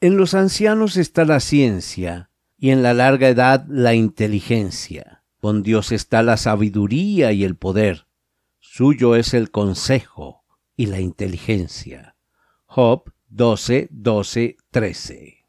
En los ancianos está la ciencia y en la larga edad la inteligencia. Con Dios está la sabiduría y el poder. Suyo es el consejo y la inteligencia. Job 12, 12, 13.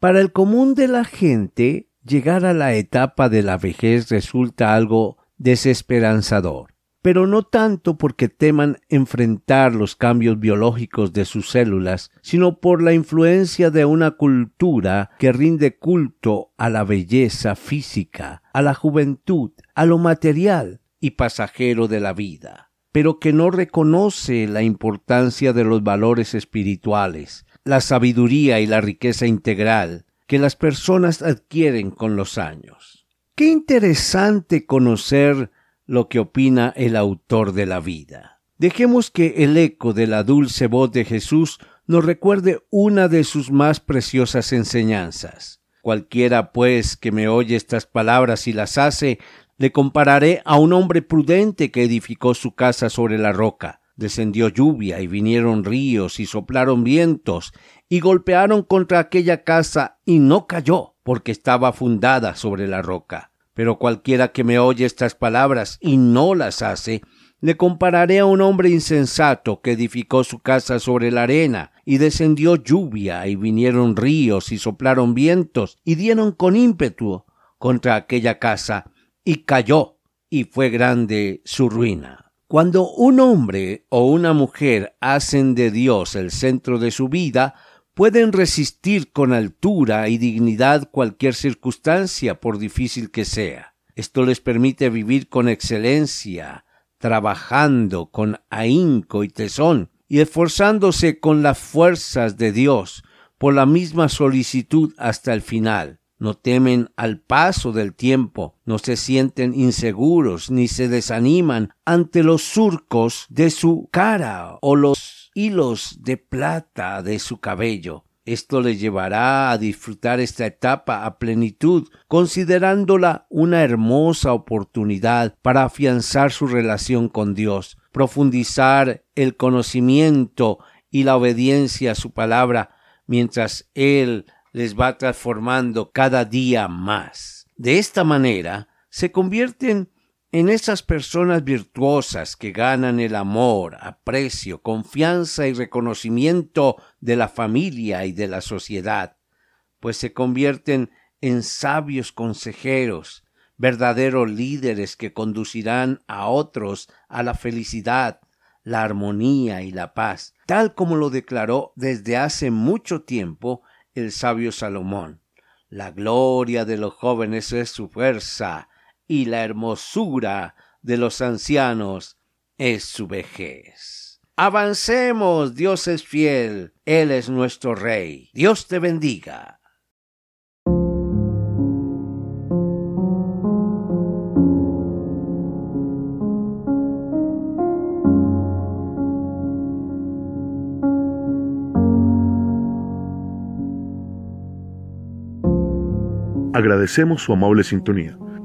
Para el común de la gente, llegar a la etapa de la vejez resulta algo desesperanzador pero no tanto porque teman enfrentar los cambios biológicos de sus células, sino por la influencia de una cultura que rinde culto a la belleza física, a la juventud, a lo material y pasajero de la vida, pero que no reconoce la importancia de los valores espirituales, la sabiduría y la riqueza integral que las personas adquieren con los años. Qué interesante conocer lo que opina el autor de la vida. Dejemos que el eco de la dulce voz de Jesús nos recuerde una de sus más preciosas enseñanzas. Cualquiera, pues, que me oye estas palabras y las hace, le compararé a un hombre prudente que edificó su casa sobre la roca. Descendió lluvia y vinieron ríos y soplaron vientos y golpearon contra aquella casa y no cayó, porque estaba fundada sobre la roca. Pero cualquiera que me oye estas palabras y no las hace, le compararé a un hombre insensato que edificó su casa sobre la arena, y descendió lluvia, y vinieron ríos, y soplaron vientos, y dieron con ímpetu contra aquella casa, y cayó, y fue grande su ruina. Cuando un hombre o una mujer hacen de Dios el centro de su vida, pueden resistir con altura y dignidad cualquier circunstancia, por difícil que sea. Esto les permite vivir con excelencia, trabajando con ahínco y tesón, y esforzándose con las fuerzas de Dios, por la misma solicitud hasta el final. No temen al paso del tiempo, no se sienten inseguros, ni se desaniman ante los surcos de su cara o los hilos de plata de su cabello. Esto le llevará a disfrutar esta etapa a plenitud, considerándola una hermosa oportunidad para afianzar su relación con Dios, profundizar el conocimiento y la obediencia a su palabra, mientras Él les va transformando cada día más. De esta manera, se convierten en esas personas virtuosas que ganan el amor, aprecio, confianza y reconocimiento de la familia y de la sociedad, pues se convierten en sabios consejeros, verdaderos líderes que conducirán a otros a la felicidad, la armonía y la paz, tal como lo declaró desde hace mucho tiempo el sabio Salomón. La gloria de los jóvenes es su fuerza, y la hermosura de los ancianos es su vejez. Avancemos, Dios es fiel, Él es nuestro Rey. Dios te bendiga. Agradecemos su amable sintonía.